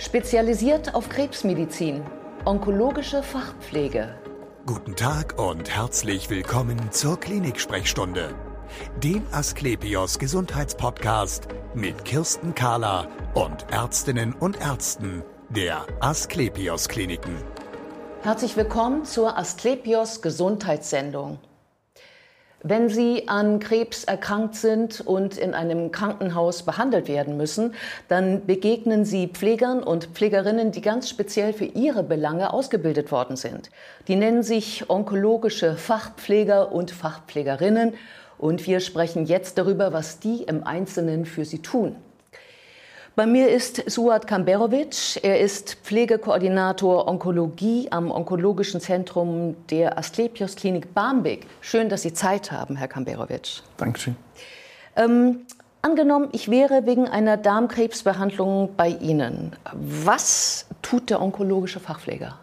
Spezialisiert auf Krebsmedizin, onkologische Fachpflege. Guten Tag und herzlich willkommen zur Klinik-Sprechstunde, dem Asklepios Gesundheitspodcast mit Kirsten Kahler und Ärztinnen und Ärzten der Asklepios Kliniken. Herzlich willkommen zur Asklepios Gesundheitssendung. Wenn Sie an Krebs erkrankt sind und in einem Krankenhaus behandelt werden müssen, dann begegnen Sie Pflegern und Pflegerinnen, die ganz speziell für ihre Belange ausgebildet worden sind. Die nennen sich onkologische Fachpfleger und Fachpflegerinnen. Und wir sprechen jetzt darüber, was die im Einzelnen für Sie tun. Bei mir ist Suat Kamberovic. Er ist Pflegekoordinator Onkologie am Onkologischen Zentrum der Asklepios Klinik Barmbek. Schön, dass Sie Zeit haben, Herr Kamberovic. Dankeschön. Ähm, angenommen, ich wäre wegen einer Darmkrebsbehandlung bei Ihnen. Was tut der onkologische Fachpfleger?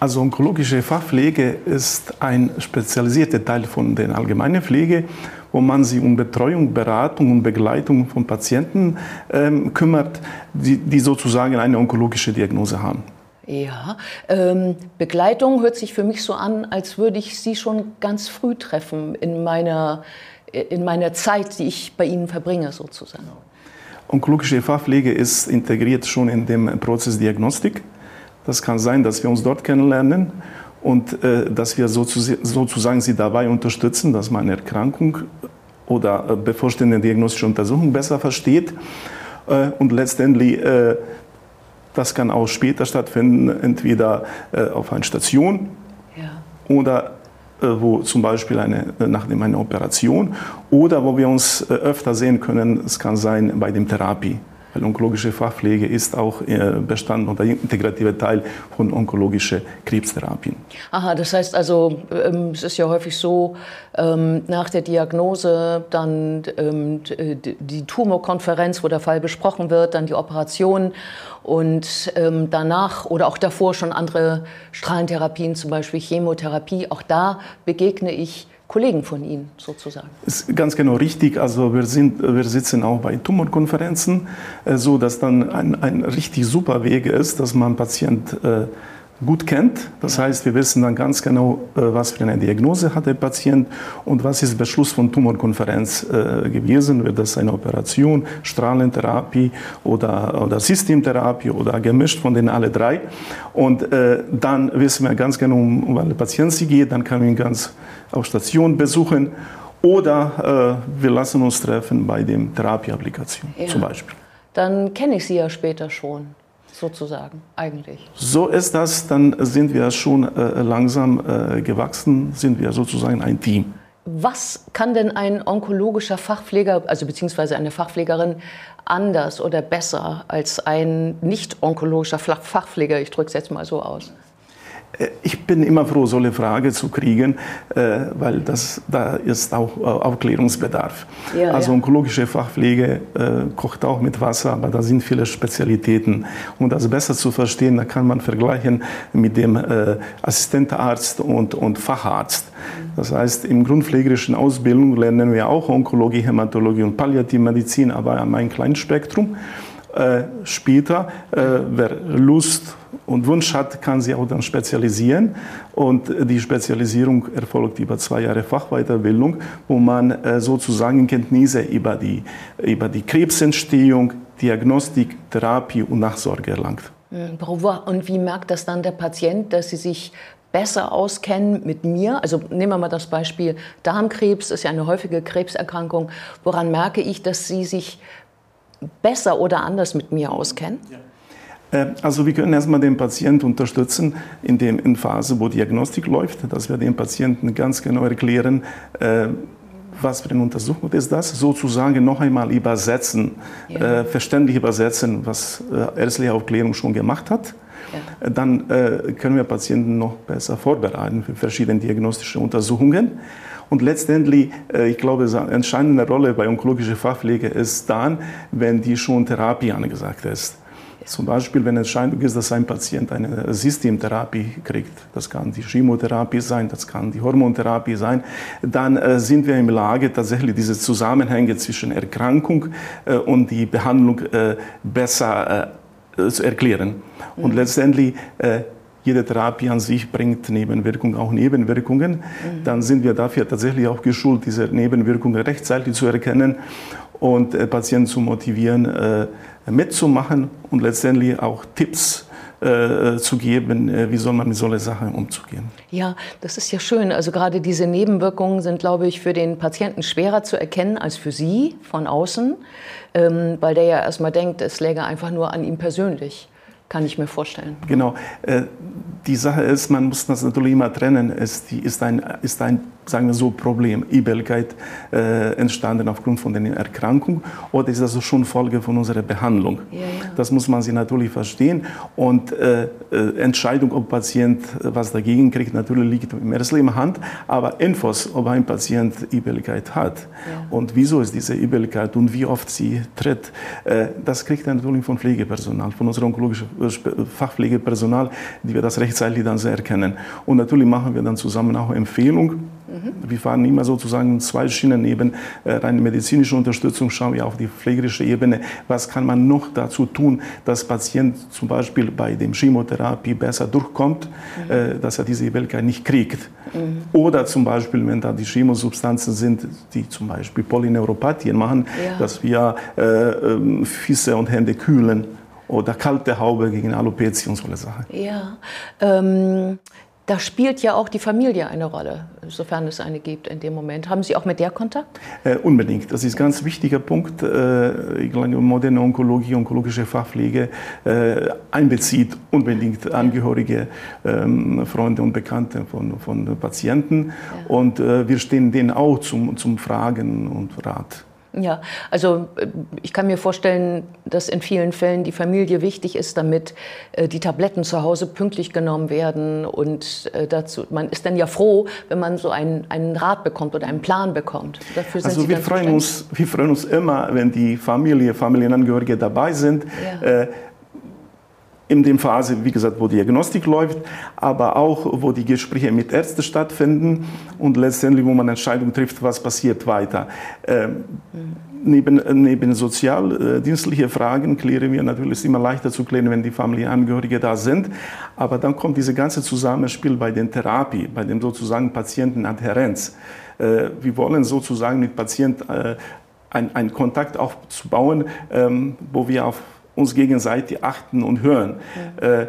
Also onkologische Fachpflege ist ein spezialisierter Teil von der allgemeinen Pflege wo man sich um Betreuung, Beratung und Begleitung von Patienten ähm, kümmert, die, die sozusagen eine onkologische Diagnose haben. Ja, ähm, Begleitung hört sich für mich so an, als würde ich Sie schon ganz früh treffen in meiner, in meiner Zeit, die ich bei Ihnen verbringe, sozusagen. Onkologische Fachpflege ist integriert schon in dem Prozess Diagnostik. Das kann sein, dass wir uns dort kennenlernen und äh, dass wir sozusagen sie dabei unterstützen, dass man Erkrankung oder äh, bevorstehende diagnostische Untersuchung besser versteht. Äh, und letztendlich, äh, das kann auch später stattfinden, entweder äh, auf einer Station ja. oder äh, wo zum Beispiel eine, nachdem eine Operation oder wo wir uns öfter sehen können, es kann sein bei dem Therapie. Weil onkologische Fachpflege ist auch äh, Bestand und ein integrativer Teil von onkologischen Krebstherapien. Aha, das heißt also, ähm, es ist ja häufig so, ähm, nach der Diagnose dann ähm, die Tumorkonferenz, wo der Fall besprochen wird, dann die Operation und danach oder auch davor schon andere Strahlentherapien, zum Beispiel Chemotherapie. Auch da begegne ich Kollegen von Ihnen sozusagen. Ist ganz genau richtig. Also wir, sind, wir sitzen auch bei Tumorkonferenzen, äh, so dass dann ein, ein richtig super Weg ist, dass man Patient äh, gut kennt. Das heißt, wir wissen dann ganz genau, äh, was für eine Diagnose hat der Patient und was ist Beschluss von Tumorkonferenz äh, gewesen. Wird das eine Operation, Strahlentherapie oder, oder Systemtherapie oder gemischt von den alle drei. Und äh, dann wissen wir ganz genau, um welchen Patient sie geht. Dann kann man ihn ganz auf Station besuchen. Oder äh, wir lassen uns treffen bei dem Therapieapplikation ja. zum Beispiel. Dann kenne ich Sie ja später schon sozusagen, eigentlich. So ist das, dann sind wir schon äh, langsam äh, gewachsen, sind wir sozusagen ein Team. Was kann denn ein onkologischer Fachpfleger, also beziehungsweise eine Fachpflegerin, anders oder besser als ein nicht onkologischer Fachpfleger? Ich drücke es jetzt mal so aus. Äh, ich bin immer froh, so eine Frage zu kriegen, äh, weil das, da ist auch äh, Aufklärungsbedarf. Ja, also onkologische Fachpflege kocht auch mit Wasser, aber da sind viele Spezialitäten. Um das besser zu verstehen, da kann man vergleichen mit dem Assistentarzt und, und Facharzt. Das heißt, im grundpflegerischen Ausbildung lernen wir auch Onkologie, Hämatologie und Palliativmedizin, aber an einem kleinen Spektrum. Äh, später, äh, wer Lust und Wunsch hat, kann sich auch dann spezialisieren. Und die Spezialisierung erfolgt über zwei Jahre Fachweiterbildung, wo man äh, sozusagen Kenntnisse über die, über die Krebsentstehung, Diagnostik, Therapie und Nachsorge erlangt. Hm, und wie merkt das dann der Patient, dass sie sich besser auskennen mit mir. Also nehmen wir mal das Beispiel Darmkrebs, ist ja eine häufige Krebserkrankung. Woran merke ich, dass Sie sich besser oder anders mit mir auskennen? Ja. Äh, also wir können erstmal den Patienten unterstützen in der Phase, wo Diagnostik läuft, dass wir dem Patienten ganz genau erklären, äh, was für eine Untersuchung ist das, sozusagen noch einmal übersetzen, ja. äh, verständlich übersetzen, was ärztliche Aufklärung schon gemacht hat. Ja. Dann können wir Patienten noch besser vorbereiten für verschiedene diagnostische Untersuchungen. Und letztendlich, äh, ich glaube, eine entscheidende Rolle bei onkologischer Fachpflege ist dann, wenn die schon Therapie angesagt ist. Zum Beispiel, wenn Entscheidung ist, dass ein Patient eine Systemtherapie kriegt, das kann die Chemotherapie sein, das kann die Hormontherapie sein, dann äh, sind wir in der Lage, tatsächlich diese Zusammenhänge zwischen Erkrankung äh, und die Behandlung besser zu erklären. Und mhm. letztendlich jede Therapie an sich bringt Nebenwirkungen, auch Nebenwirkungen. Mhm. Dann sind wir dafür tatsächlich auch geschult, diese Nebenwirkungen rechtzeitig zu erkennen und äh, Patienten zu motivieren, äh, mitzumachen und letztendlich auch Tipps äh, zu geben, äh, wie soll man mit solchen Sachen umzugehen. Ja, das ist ja schön. Also gerade diese Nebenwirkungen sind, glaube ich, für den Patienten schwerer zu erkennen als für Sie von außen, ähm, weil der ja erstmal denkt, es läge einfach nur an ihm persönlich kann ich mir vorstellen. Genau. Äh, die Sache ist, man muss das natürlich immer trennen. Es ist ein, ist ein sagen wir so, Problem, Übelkeit äh, entstanden aufgrund von der Erkrankung oder ist das schon Folge von unserer Behandlung? Ja, ja. Das muss man sich natürlich verstehen und äh, äh, Entscheidung, ob Patient was dagegen kriegt, natürlich liegt im ersten Hand, aber Infos, ob ein Patient Übelkeit hat ja. und wieso ist diese Übelkeit und wie oft sie tritt, äh, das kriegt er natürlich von Pflegepersonal, von unserem onkologischen Fachpflegepersonal, die wir das rechtzeitig dann erkennen. Und natürlich machen wir dann zusammen auch Empfehlungen wir fahren immer sozusagen zwei Schienen neben äh, rein medizinische Unterstützung, schauen wir auf die pflegerische Ebene. Was kann man noch dazu tun, dass Patient zum Beispiel bei der Chemotherapie besser durchkommt, mhm. äh, dass er diese Übelkeit nicht kriegt. Mhm. Oder zum Beispiel, wenn da die Chemosubstanzen sind, die zum Beispiel Polyneuropathien machen, ja. dass wir äh, äh, Füße und Hände kühlen oder kalte Haube gegen Alopecia und solche Sachen. Ja, ähm, da spielt ja auch die Familie eine Rolle, sofern es eine gibt in dem Moment. Haben Sie auch mit der Kontakt? Äh, unbedingt. Das ist ein ganz wichtiger Punkt. Äh, ich glaube, moderne Onkologie, onkologische Fachpflege äh, einbezieht unbedingt Angehörige, ähm, Freunde und Bekannte von, von Patienten. Ja. Und äh, wir stehen denen auch zum, zum Fragen und Rat. Ja, also äh, ich kann mir vorstellen, dass in vielen Fällen die Familie wichtig ist, damit äh, die Tabletten zu Hause pünktlich genommen werden. Und äh, dazu, man ist dann ja froh, wenn man so einen, einen Rat bekommt oder einen Plan bekommt. Dafür also wir freuen, uns, wir freuen uns immer, wenn die Familie, Familienangehörige dabei sind. Ja. Äh, in dem Phase, wie gesagt, wo Diagnostik läuft, aber auch, wo die Gespräche mit Ärzten stattfinden und letztendlich, wo man Entscheidungen trifft, was passiert weiter. Ähm, neben, neben sozialdienstliche Fragen klären wir natürlich, ist immer leichter zu klären, wenn die Familienangehörige da sind, aber dann kommt dieses ganze Zusammenspiel bei der Therapie, bei dem sozusagen Patientenadhärenz. Äh, wir wollen sozusagen mit Patienten äh, einen Kontakt aufzubauen, ähm, wo wir auf uns gegenseitig achten und hören. Ja. Äh,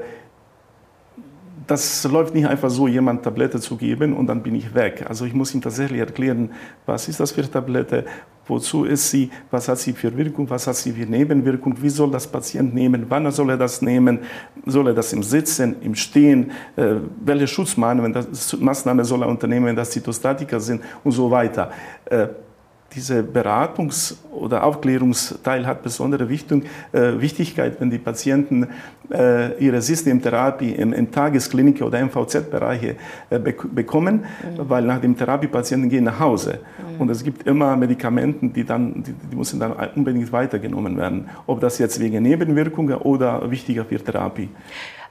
das läuft nicht einfach so, jemand Tablette zu geben und dann bin ich weg. Also ich muss ihm tatsächlich erklären, was ist das für Tablette, wozu ist sie, was hat sie für Wirkung, was hat sie für Nebenwirkung, wie soll das Patient nehmen, wann soll er das nehmen, soll er das im Sitzen, im Stehen, äh, welche Schutzmaßnahmen soll er unternehmen, wenn das Zytostatika sind und so weiter. Äh, dieser Beratungs- oder Aufklärungsteil hat besondere Wichtung, äh, Wichtigkeit, wenn die Patienten äh, ihre Systemtherapie in, in Tagesklinik oder MVZ-Bereiche äh, bekommen, mhm. weil nach dem Therapiepatienten gehen nach Hause. Mhm. Und es gibt immer Medikamente, die, dann, die, die müssen dann unbedingt weitergenommen werden, ob das jetzt wegen Nebenwirkungen oder wichtiger für Therapie.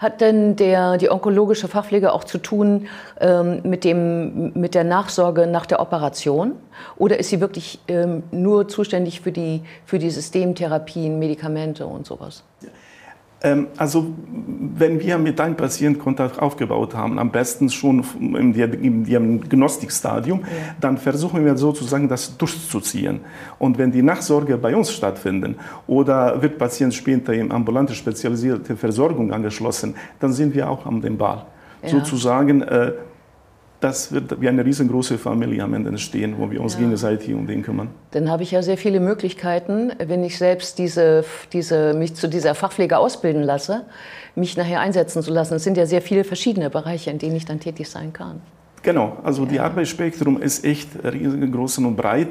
Hat denn der, die onkologische Fachpflege auch zu tun ähm, mit, dem, mit der Nachsorge nach der Operation? Oder ist sie wirklich ähm, nur zuständig für die, für die Systemtherapien, Medikamente und sowas? Ja. Ähm, also wenn wir mit einem Patienten Kontakt aufgebaut haben, am besten schon im Diagnostikstadium, ja. dann versuchen wir sozusagen das durchzuziehen. Und wenn die Nachsorge bei uns stattfinden oder wird Patient später in ambulante spezialisierte Versorgung angeschlossen, dann sind wir auch am Ball. Ja. Sozusagen äh, das wird wie eine riesengroße Familie am Ende entstehen, wo wir uns ja. gegenseitig um den kümmern. Dann habe ich ja sehr viele Möglichkeiten, wenn ich selbst diese, diese, mich zu dieser Fachpflege ausbilden lasse, mich nachher einsetzen zu lassen. Es sind ja sehr viele verschiedene Bereiche, in denen ich dann tätig sein kann. Genau, also ja. die Arbeitsspektrum ist echt riesengroß und breit.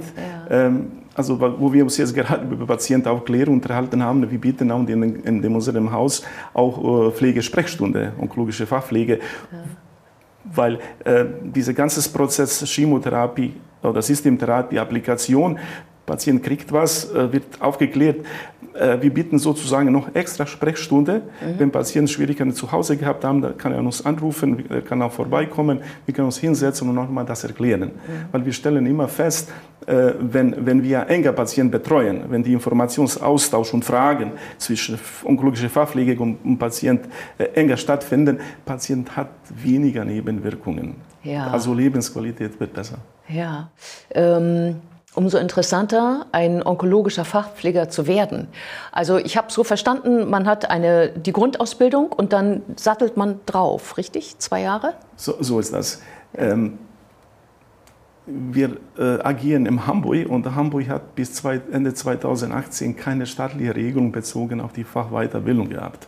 Ja. Ähm, also wo wir uns jetzt gerade über Patientenaufklärung unterhalten haben, wir bieten auch in, in, in unserem Haus auch äh, Pflegesprechstunde, onkologische Fachpflege. Ja weil äh, dieser ganze Prozess Chemotherapie oder Systemtherapie, Applikation, Patient kriegt was, äh, wird aufgeklärt, wir bieten sozusagen noch extra Sprechstunde. Mhm. Wenn Patienten Schwierigkeiten zu Hause gehabt haben, dann kann er uns anrufen, kann auch vorbeikommen, wir können uns hinsetzen und nochmal das erklären. Mhm. Weil wir stellen immer fest, äh, wenn, wenn wir enger Patienten betreuen, wenn die Informationsaustausch und Fragen zwischen onkologischer Fachpflege und, und Patient äh, enger stattfinden, Patient hat weniger Nebenwirkungen. Ja. Also Lebensqualität wird besser. Ja. Ähm umso interessanter, ein onkologischer Fachpfleger zu werden. Also ich habe so verstanden, man hat eine, die Grundausbildung und dann sattelt man drauf, richtig? Zwei Jahre? So, so ist das. Ähm, wir äh, agieren in Hamburg und Hamburg hat bis zwei, Ende 2018 keine staatliche Regelung bezogen auf die Fachweiterbildung gehabt.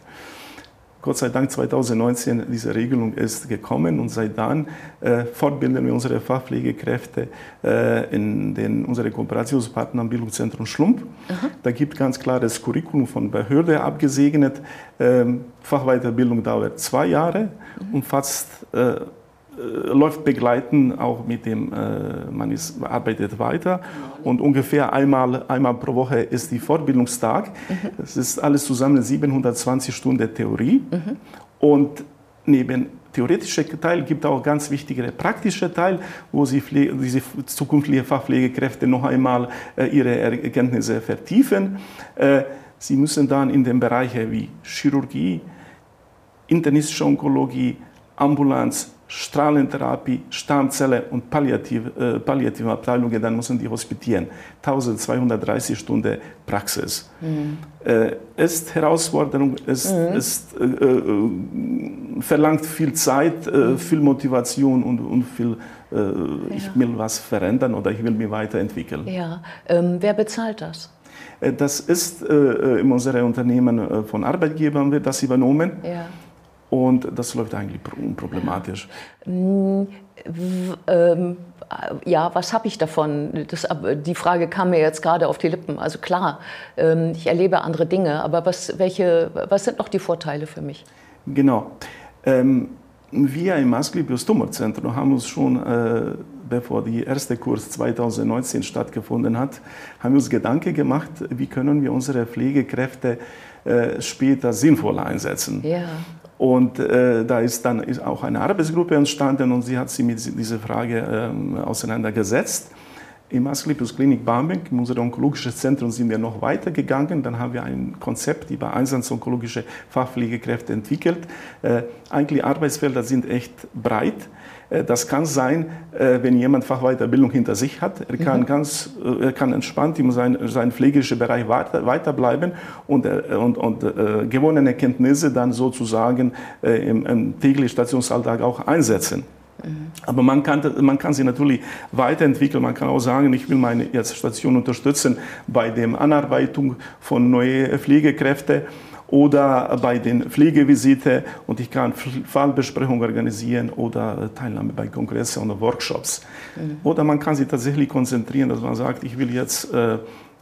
Gott sei Dank 2019 diese Regelung ist gekommen und seit dann äh, fortbilden wir unsere Fachpflegekräfte äh, in den unsere Kooperationspartner am Bildungszentrum Schlump. Aha. Da gibt ganz klares Curriculum von Behörde abgesegnet. Ähm, Fachweiterbildung dauert zwei Jahre, mhm. umfasst äh, äh, läuft begleiten, auch mit dem, äh, man ist, arbeitet weiter. Und ungefähr einmal, einmal pro Woche ist die Fortbildungstag. Mhm. Das ist alles zusammen 720 Stunden Theorie. Mhm. Und neben theoretische Teil gibt auch ganz wichtige praktische Teil, wo sie Pflege, diese zukünftige Fachpflegekräfte noch einmal äh, ihre Erkenntnisse vertiefen. Äh, sie müssen dann in den Bereichen wie Chirurgie, internistische Onkologie, Ambulanz, Strahlentherapie, Stammzelle und Palliativ, äh, palliative Abteilungen, dann müssen die hospitieren. 1230 Stunden Praxis. Mhm. Äh, ist Herausforderung, ist, mhm. ist, äh, äh verlangt viel Zeit, äh, mhm. viel Motivation und, und viel, äh, ja. ich will was verändern oder ich will mich weiterentwickeln. Ja. Ähm, wer bezahlt das? Das ist in unserem Unternehmen von Arbeitgebern wird das übernommen. Ja. Und das läuft eigentlich unproblematisch. Mm, ähm, ja, was habe ich davon? Das, die Frage kam mir jetzt gerade auf die Lippen. Also klar, ähm, ich erlebe andere Dinge, aber was, welche, was sind noch die Vorteile für mich? Genau. Ähm, wir im Asklepios Tumorzentrum haben uns schon, äh, bevor der erste Kurs 2019 stattgefunden hat, haben uns Gedanken gemacht, wie können wir unsere Pflegekräfte äh, später sinnvoll einsetzen. Ja. Und äh, da ist dann ist auch eine Arbeitsgruppe entstanden und sie hat sich mit dieser Frage ähm, auseinandergesetzt. Im Asklepios Klinik Barmbek, in unserem onkologischen Zentrum, sind wir noch weitergegangen. Dann haben wir ein Konzept über einsatzonkologische Fachpflegekräfte entwickelt. Äh, eigentlich Arbeitsfelder sind echt breit. Äh, das kann sein, äh, wenn jemand Fachweiterbildung hinter sich hat. Er kann, mhm. ganz, äh, er kann entspannt in seinem sein pflegerischen Bereich weiter, weiterbleiben und, und, und äh, gewonnene Kenntnisse dann sozusagen äh, im, im täglichen Stationsalltag auch einsetzen. Aber man kann, man kann sie natürlich weiterentwickeln. Man kann auch sagen, ich will meine Station unterstützen bei der Anarbeitung von neuen Pflegekräften oder bei den Pflegevisiten und ich kann Fallbesprechungen organisieren oder Teilnahme bei Kongressen oder Workshops. Mhm. Oder man kann sich tatsächlich konzentrieren, dass man sagt, ich will jetzt äh,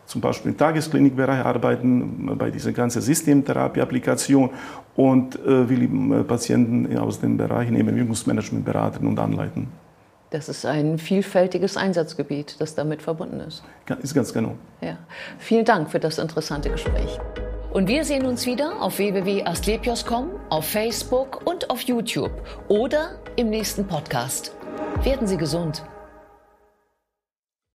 zum Beispiel im Tagesklinikbereich arbeiten, bei dieser ganzen Systemtherapie-Applikation und äh, will Patienten aus dem Bereich Nebenwirkungsmanagement beraten und anleiten. Das ist ein vielfältiges Einsatzgebiet, das damit verbunden ist. Ist ganz genau. Ja. Vielen Dank für das interessante Gespräch. Und wir sehen uns wieder auf www.astlepios.com, auf Facebook und auf YouTube oder im nächsten Podcast. Werden Sie gesund.